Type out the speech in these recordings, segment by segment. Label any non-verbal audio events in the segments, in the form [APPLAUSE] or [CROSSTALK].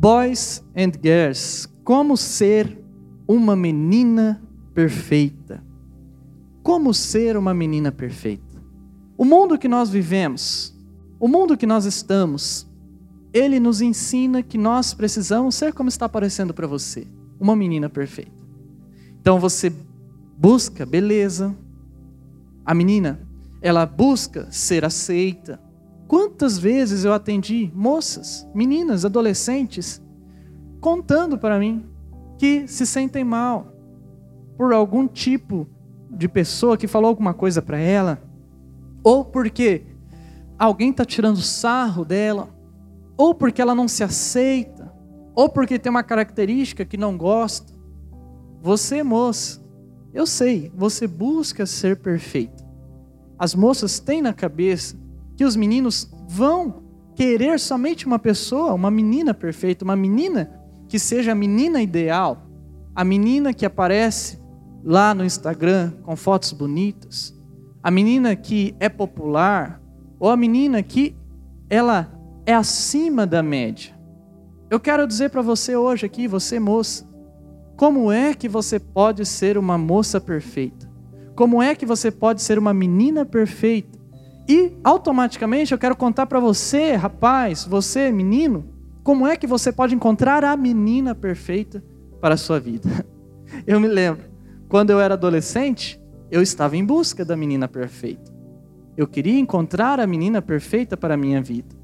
Boys and Girls, como ser uma menina perfeita. Como ser uma menina perfeita. O mundo que nós vivemos, o mundo que nós estamos, ele nos ensina que nós precisamos ser como está aparecendo para você, uma menina perfeita. Então você busca beleza. A menina, ela busca ser aceita. Quantas vezes eu atendi moças, meninas, adolescentes, contando para mim que se sentem mal por algum tipo de pessoa que falou alguma coisa para ela, ou porque alguém está tirando sarro dela, ou porque ela não se aceita, ou porque tem uma característica que não gosta. Você, moça, eu sei, você busca ser perfeita. As moças têm na cabeça que os meninos vão querer somente uma pessoa, uma menina perfeita, uma menina que seja a menina ideal, a menina que aparece lá no Instagram com fotos bonitas, a menina que é popular, ou a menina que ela é acima da média. Eu quero dizer para você hoje aqui, você moça, como é que você pode ser uma moça perfeita? Como é que você pode ser uma menina perfeita? E automaticamente eu quero contar para você, rapaz, você, menino, como é que você pode encontrar a menina perfeita para a sua vida? [LAUGHS] Eu me lembro, quando eu era adolescente, eu estava em busca da menina perfeita. Eu queria encontrar a menina perfeita para a minha vida.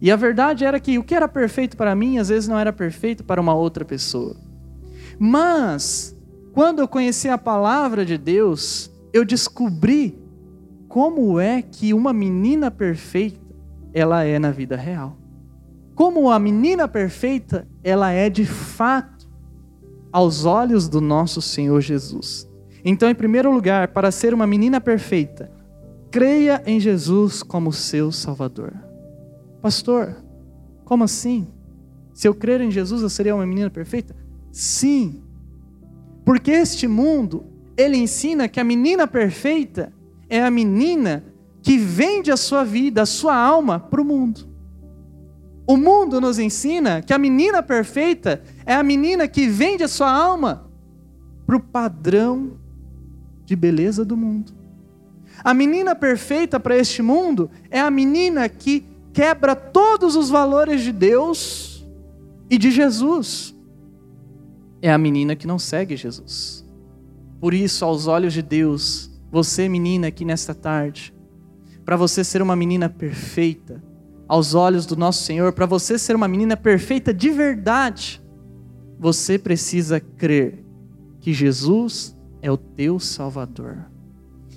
E a verdade era que o que era perfeito para mim, às vezes não era perfeito para uma outra pessoa. Mas, quando eu conheci a palavra de Deus, eu descobri como é que uma menina perfeita ela é na vida real. Como a menina perfeita ela é de fato aos olhos do nosso Senhor Jesus. Então, em primeiro lugar, para ser uma menina perfeita, creia em Jesus como seu Salvador. Pastor, como assim? Se eu crer em Jesus, eu seria uma menina perfeita? Sim. Porque este mundo, ele ensina que a menina perfeita é a menina que vende a sua vida, a sua alma para o mundo. O mundo nos ensina que a menina perfeita é a menina que vende a sua alma para o padrão de beleza do mundo. A menina perfeita para este mundo é a menina que quebra todos os valores de Deus e de Jesus. É a menina que não segue Jesus. Por isso, aos olhos de Deus, você, menina, aqui nesta tarde, para você ser uma menina perfeita, aos olhos do nosso Senhor, para você ser uma menina perfeita de verdade, você precisa crer que Jesus é o teu Salvador.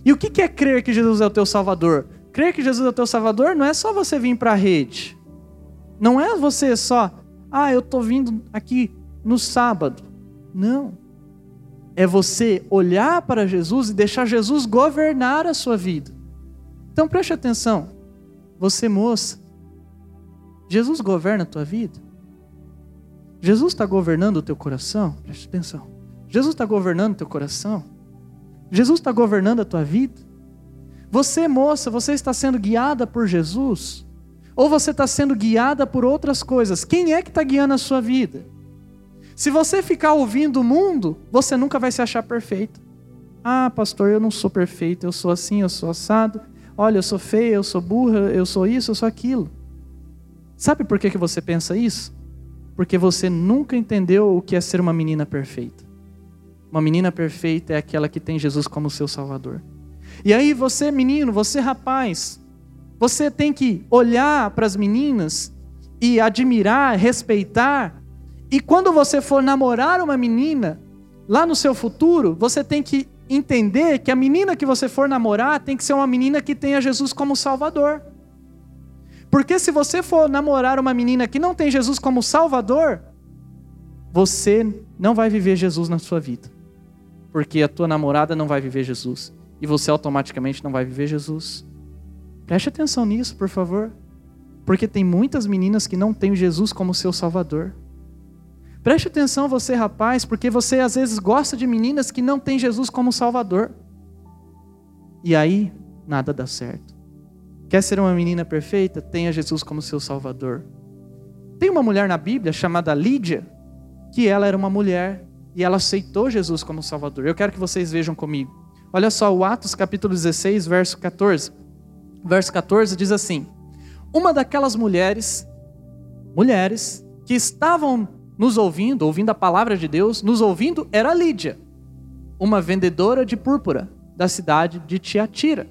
E o que é crer que Jesus é o teu Salvador? Crer que Jesus é o teu Salvador não é só você vir para a rede. Não é você só, ah, eu estou vindo aqui no sábado. Não. É você olhar para Jesus e deixar Jesus governar a sua vida. Então preste atenção. Você, moça, Jesus governa a tua vida? Jesus está governando o teu coração? Preste atenção. Jesus está governando o teu coração? Jesus está governando a tua vida? Você, moça, você está sendo guiada por Jesus? Ou você está sendo guiada por outras coisas? Quem é que está guiando a sua vida? Se você ficar ouvindo o mundo, você nunca vai se achar perfeito. Ah, pastor, eu não sou perfeito, eu sou assim, eu sou assado. Olha, eu sou feia, eu sou burra, eu sou isso, eu sou aquilo. Sabe por que, que você pensa isso? Porque você nunca entendeu o que é ser uma menina perfeita. Uma menina perfeita é aquela que tem Jesus como seu Salvador. E aí você, menino, você, rapaz, você tem que olhar para as meninas e admirar, respeitar. E quando você for namorar uma menina, lá no seu futuro, você tem que entender que a menina que você for namorar tem que ser uma menina que tenha Jesus como Salvador. Porque se você for namorar uma menina que não tem Jesus como Salvador, você não vai viver Jesus na sua vida. Porque a tua namorada não vai viver Jesus e você automaticamente não vai viver Jesus. Preste atenção nisso, por favor. Porque tem muitas meninas que não têm Jesus como seu Salvador. Preste atenção você, rapaz, porque você às vezes gosta de meninas que não têm Jesus como Salvador. E aí, nada dá certo. Quer ser uma menina perfeita? Tenha Jesus como seu Salvador. Tem uma mulher na Bíblia chamada Lídia, que ela era uma mulher e ela aceitou Jesus como Salvador. Eu quero que vocês vejam comigo. Olha só, o Atos capítulo 16, verso 14. Verso 14 diz assim: Uma daquelas mulheres, mulheres que estavam nos ouvindo, ouvindo a palavra de Deus, nos ouvindo, era Lídia, uma vendedora de púrpura da cidade de Tiatira.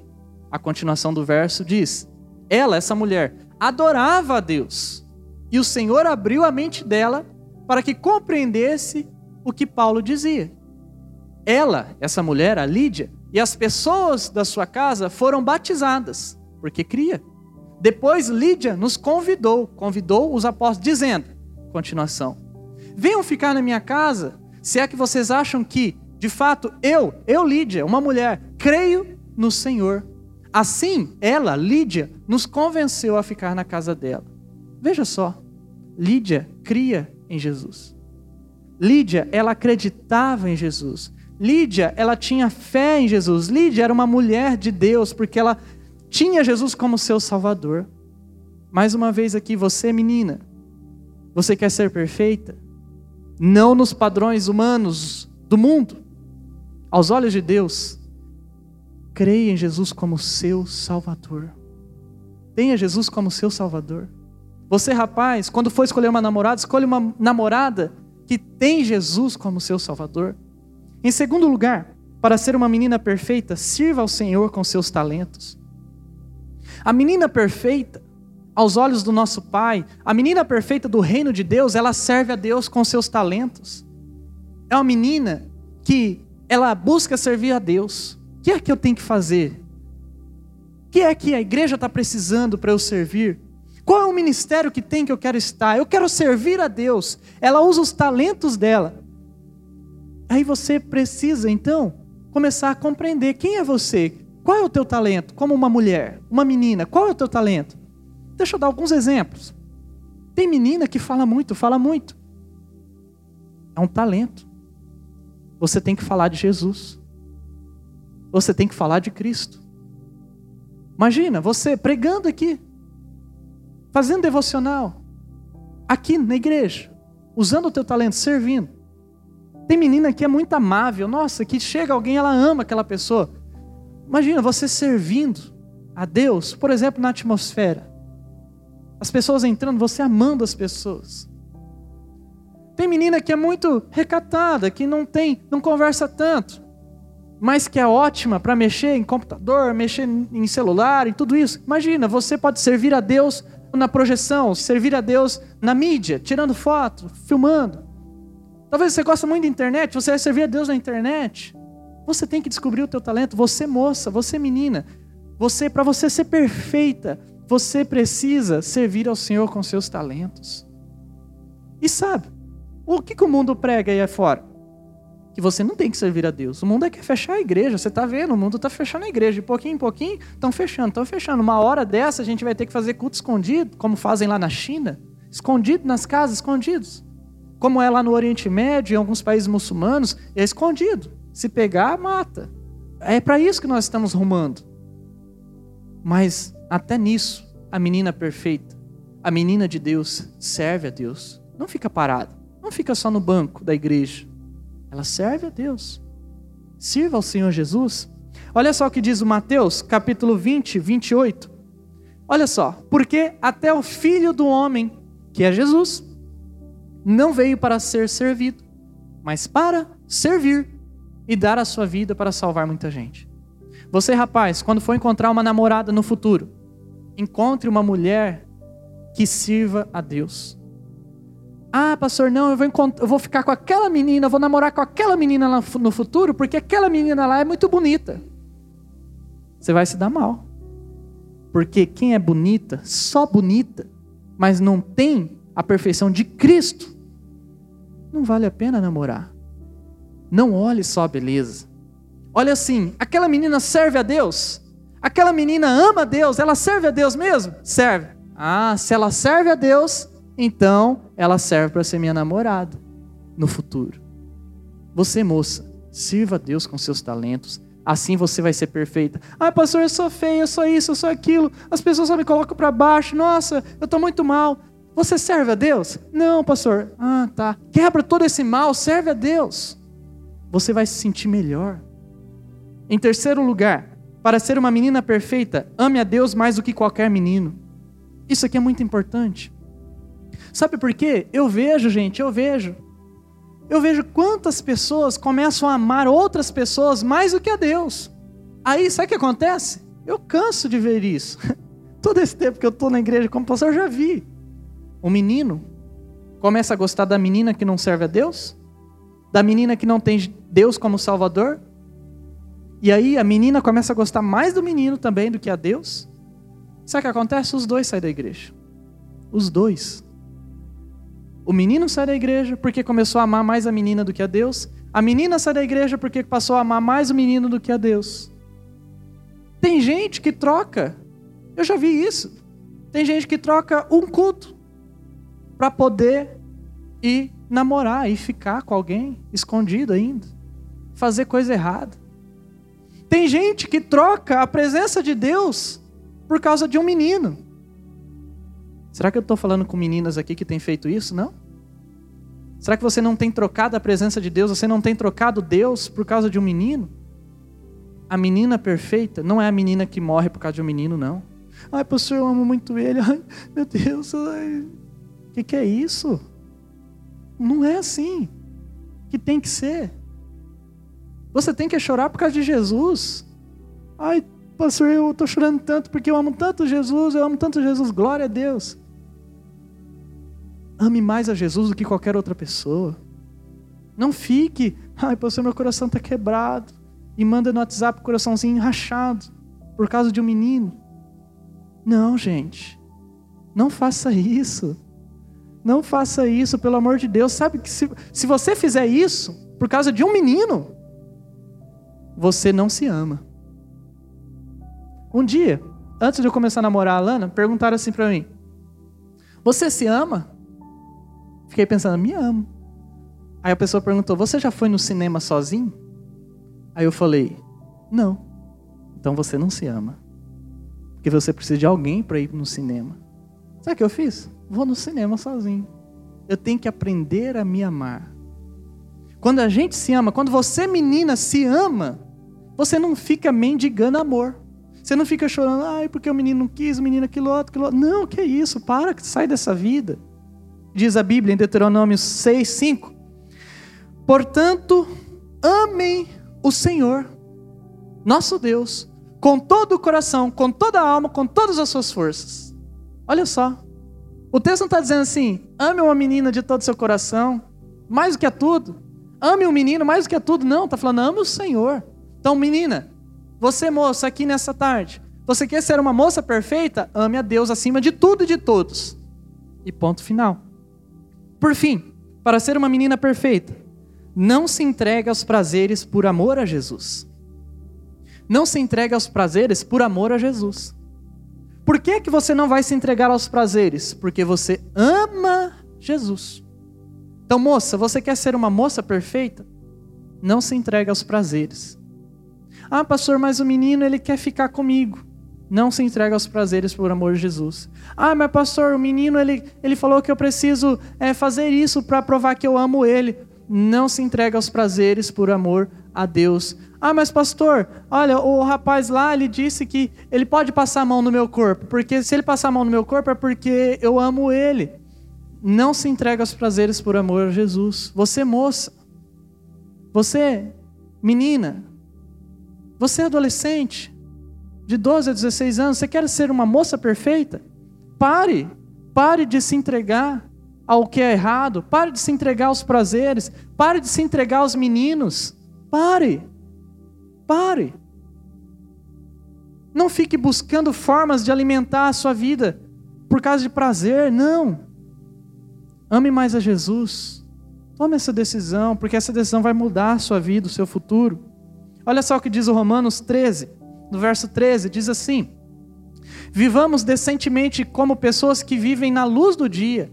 A continuação do verso diz: Ela, essa mulher, adorava a Deus, e o Senhor abriu a mente dela para que compreendesse o que Paulo dizia. Ela, essa mulher, a Lídia, e as pessoas da sua casa foram batizadas, porque cria. Depois Lídia nos convidou, convidou os apóstolos, dizendo, continuação: Venham ficar na minha casa, se é que vocês acham que, de fato, eu, eu, Lídia, uma mulher, creio no Senhor. Assim, ela, Lídia, nos convenceu a ficar na casa dela. Veja só, Lídia cria em Jesus. Lídia, ela acreditava em Jesus. Lídia, ela tinha fé em Jesus. Lídia era uma mulher de Deus, porque ela tinha Jesus como seu Salvador. Mais uma vez aqui, você, menina, você quer ser perfeita? Não nos padrões humanos do mundo. Aos olhos de Deus, creia em Jesus como seu Salvador. Tenha Jesus como seu Salvador. Você, rapaz, quando for escolher uma namorada, escolha uma namorada que tem Jesus como seu Salvador. Em segundo lugar, para ser uma menina perfeita, sirva ao Senhor com seus talentos. A menina perfeita, aos olhos do nosso Pai, a menina perfeita do reino de Deus, ela serve a Deus com seus talentos. É uma menina que ela busca servir a Deus. O que é que eu tenho que fazer? O que é que a igreja está precisando para eu servir? Qual é o ministério que tem que eu quero estar? Eu quero servir a Deus. Ela usa os talentos dela. Aí você precisa, então, começar a compreender quem é você. Qual é o teu talento? Como uma mulher, uma menina, qual é o teu talento? Deixa eu dar alguns exemplos. Tem menina que fala muito, fala muito. É um talento. Você tem que falar de Jesus. Você tem que falar de Cristo. Imagina você pregando aqui fazendo devocional, aqui na igreja, usando o teu talento, servindo. Tem menina que é muito amável, nossa, que chega alguém, ela ama aquela pessoa. Imagina você servindo a Deus, por exemplo, na atmosfera. As pessoas entrando, você amando as pessoas. Tem menina que é muito recatada, que não tem, não conversa tanto, mas que é ótima para mexer em computador, mexer em celular, em tudo isso. Imagina, você pode servir a Deus na projeção, servir a Deus na mídia, tirando foto, filmando. Talvez você goste muito da internet, você vai servir a Deus na internet. Você tem que descobrir o teu talento, você moça, você menina. Você para você ser perfeita, você precisa servir ao Senhor com seus talentos. E sabe, o que, que o mundo prega aí fora? que você não tem que servir a Deus. O mundo é que fechar a igreja. Você está vendo, o mundo está fechando a igreja. De pouquinho em pouquinho, estão fechando, estão fechando. Uma hora dessa, a gente vai ter que fazer culto escondido, como fazem lá na China. Escondido nas casas, escondidos. Como é lá no Oriente Médio, em alguns países muçulmanos, é escondido. Se pegar, mata. É para isso que nós estamos rumando. Mas até nisso, a menina perfeita, a menina de Deus, serve a Deus. Não fica parada. Não fica só no banco da igreja ela serve a Deus. Sirva ao Senhor Jesus. Olha só o que diz o Mateus, capítulo 20, 28. Olha só, porque até o filho do homem, que é Jesus, não veio para ser servido, mas para servir e dar a sua vida para salvar muita gente. Você, rapaz, quando for encontrar uma namorada no futuro, encontre uma mulher que sirva a Deus. Ah, pastor, não, eu vou, eu vou ficar com aquela menina, vou namorar com aquela menina lá no futuro, porque aquela menina lá é muito bonita. Você vai se dar mal. Porque quem é bonita, só bonita, mas não tem a perfeição de Cristo, não vale a pena namorar. Não olhe só a beleza. Olha assim, aquela menina serve a Deus? Aquela menina ama Deus? Ela serve a Deus mesmo? Serve. Ah, se ela serve a Deus, então ela serve para ser minha namorada no futuro. Você, moça, sirva a Deus com seus talentos. Assim você vai ser perfeita. Ah, pastor, eu sou feia, eu sou isso, eu sou aquilo. As pessoas só me colocam para baixo. Nossa, eu estou muito mal. Você serve a Deus? Não, pastor. Ah, tá. Quebra todo esse mal, serve a Deus. Você vai se sentir melhor. Em terceiro lugar, para ser uma menina perfeita, ame a Deus mais do que qualquer menino. Isso aqui é muito importante. Sabe por quê? Eu vejo, gente, eu vejo. Eu vejo quantas pessoas começam a amar outras pessoas mais do que a Deus. Aí, sabe o que acontece? Eu canso de ver isso. [LAUGHS] Todo esse tempo que eu estou na igreja como pastor, eu já vi. O menino começa a gostar da menina que não serve a Deus, da menina que não tem Deus como Salvador, e aí a menina começa a gostar mais do menino também do que a Deus. Sabe o que acontece? Os dois saem da igreja. Os dois. O menino sai da igreja porque começou a amar mais a menina do que a Deus. A menina sai da igreja porque passou a amar mais o menino do que a Deus. Tem gente que troca. Eu já vi isso. Tem gente que troca um culto para poder ir namorar e ficar com alguém escondido ainda, fazer coisa errada. Tem gente que troca a presença de Deus por causa de um menino. Será que eu estou falando com meninas aqui que têm feito isso? Não? Será que você não tem trocado a presença de Deus? Você não tem trocado Deus por causa de um menino? A menina perfeita não é a menina que morre por causa de um menino, não. Ai, pastor, eu amo muito ele. Ai, meu Deus, o que, que é isso? Não é assim que tem que ser. Você tem que chorar por causa de Jesus. Ai, pastor, eu estou chorando tanto porque eu amo tanto Jesus, eu amo tanto Jesus, glória a Deus. Ame mais a Jesus do que qualquer outra pessoa. Não fique, ai, pastor, meu coração está quebrado e manda no WhatsApp o coraçãozinho rachado por causa de um menino. Não, gente. Não faça isso. Não faça isso, pelo amor de Deus. Sabe que se, se você fizer isso por causa de um menino, você não se ama. Um dia, antes de eu começar a namorar a Lana, perguntaram assim para mim: Você se ama? Fiquei pensando, me amo. Aí a pessoa perguntou: Você já foi no cinema sozinho? Aí eu falei: Não. Então você não se ama. Porque você precisa de alguém para ir no cinema. Sabe o que eu fiz? Vou no cinema sozinho. Eu tenho que aprender a me amar. Quando a gente se ama, quando você, menina, se ama, você não fica mendigando amor. Você não fica chorando, ai, porque o menino não quis, o menino aquilo outro, aquilo outro. Não, que isso, para, sai dessa vida. Diz a Bíblia em Deuteronômio 6, 5. Portanto, amem o Senhor, nosso Deus, com todo o coração, com toda a alma, com todas as suas forças. Olha só. O texto não está dizendo assim, ame uma menina de todo o seu coração, mais do que a tudo. Ame um menino mais do que a tudo. Não, está falando, ame o Senhor. Então, menina, você moça aqui nessa tarde, você quer ser uma moça perfeita? Ame a Deus acima de tudo e de todos. E ponto final. Por fim, para ser uma menina perfeita, não se entregue aos prazeres por amor a Jesus. Não se entregue aos prazeres por amor a Jesus. Por que, que você não vai se entregar aos prazeres? Porque você ama Jesus. Então, moça, você quer ser uma moça perfeita? Não se entregue aos prazeres. Ah, pastor, mas o menino ele quer ficar comigo. Não se entregue aos prazeres por amor de Jesus. Ah, mas pastor, o menino ele, ele falou que eu preciso é, fazer isso para provar que eu amo ele não se entrega aos prazeres por amor a Deus. Ah, mas pastor, olha, o rapaz lá, ele disse que ele pode passar a mão no meu corpo, porque se ele passar a mão no meu corpo é porque eu amo ele. Não se entrega aos prazeres por amor a Jesus. Você, moça, você, menina, você, adolescente, de 12 a 16 anos, você quer ser uma moça perfeita? Pare, pare de se entregar ao que é errado, pare de se entregar aos prazeres, pare de se entregar aos meninos. Pare. Pare. Não fique buscando formas de alimentar a sua vida por causa de prazer, não. Ame mais a Jesus. Tome essa decisão, porque essa decisão vai mudar a sua vida, o seu futuro. Olha só o que diz o Romanos 13, no verso 13, diz assim: Vivamos decentemente como pessoas que vivem na luz do dia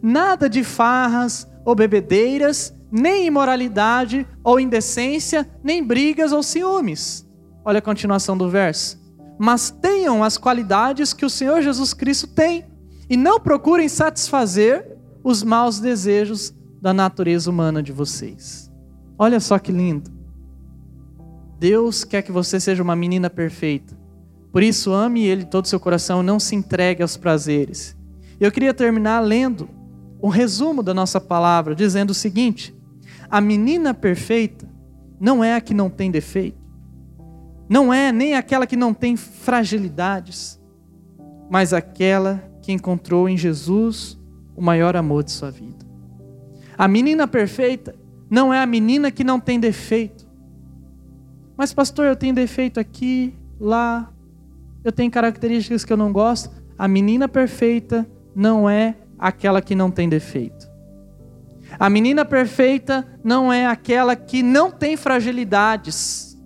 nada de farras ou bebedeiras, nem imoralidade ou indecência, nem brigas ou ciúmes. Olha a continuação do verso. Mas tenham as qualidades que o Senhor Jesus Cristo tem E não procurem satisfazer os maus desejos da natureza humana de vocês. Olha só que lindo. Deus quer que você seja uma menina perfeita. Por isso, ame Ele todo o seu coração, não se entregue aos prazeres. Eu queria terminar lendo um resumo da nossa palavra, dizendo o seguinte: a menina perfeita não é a que não tem defeito, não é nem aquela que não tem fragilidades, mas aquela que encontrou em Jesus o maior amor de sua vida. A menina perfeita não é a menina que não tem defeito. Mas, pastor, eu tenho defeito aqui, lá, eu tenho características que eu não gosto. A menina perfeita não é aquela que não tem defeito. A menina perfeita não é aquela que não tem fragilidades.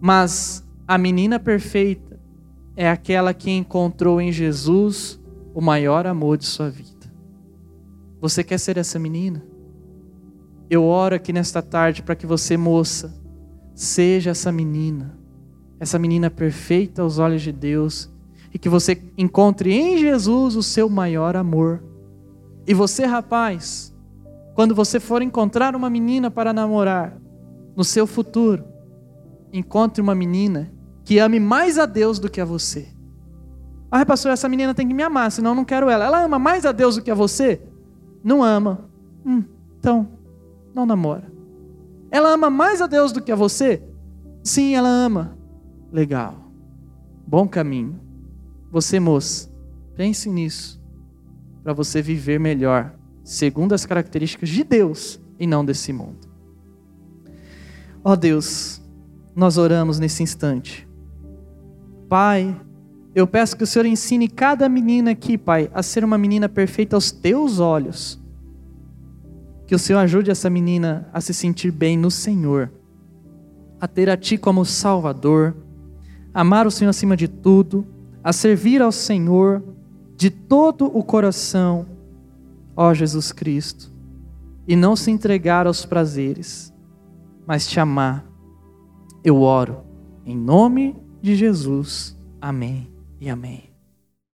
Mas a menina perfeita é aquela que encontrou em Jesus o maior amor de sua vida. Você quer ser essa menina? Eu oro aqui nesta tarde para que você, moça, seja essa menina, essa menina perfeita aos olhos de Deus, e que você encontre em Jesus o seu maior amor. E você, rapaz, quando você for encontrar uma menina para namorar, no seu futuro, encontre uma menina que ame mais a Deus do que a você. Ah, pastor, essa menina tem que me amar, senão eu não quero ela. Ela ama mais a Deus do que a você? Não ama. Hum, então, não namora. Ela ama mais a Deus do que a você? Sim, ela ama. Legal. Bom caminho. Você, moça, pense nisso. Para você viver melhor, segundo as características de Deus e não desse mundo. Ó oh Deus, nós oramos nesse instante. Pai, eu peço que o Senhor ensine cada menina aqui, Pai, a ser uma menina perfeita aos teus olhos. Que o Senhor ajude essa menina a se sentir bem no Senhor, a ter a Ti como Salvador, amar o Senhor acima de tudo, a servir ao Senhor de todo o coração, ó Jesus Cristo, e não se entregar aos prazeres, mas te amar. Eu oro em nome de Jesus. Amém e amém.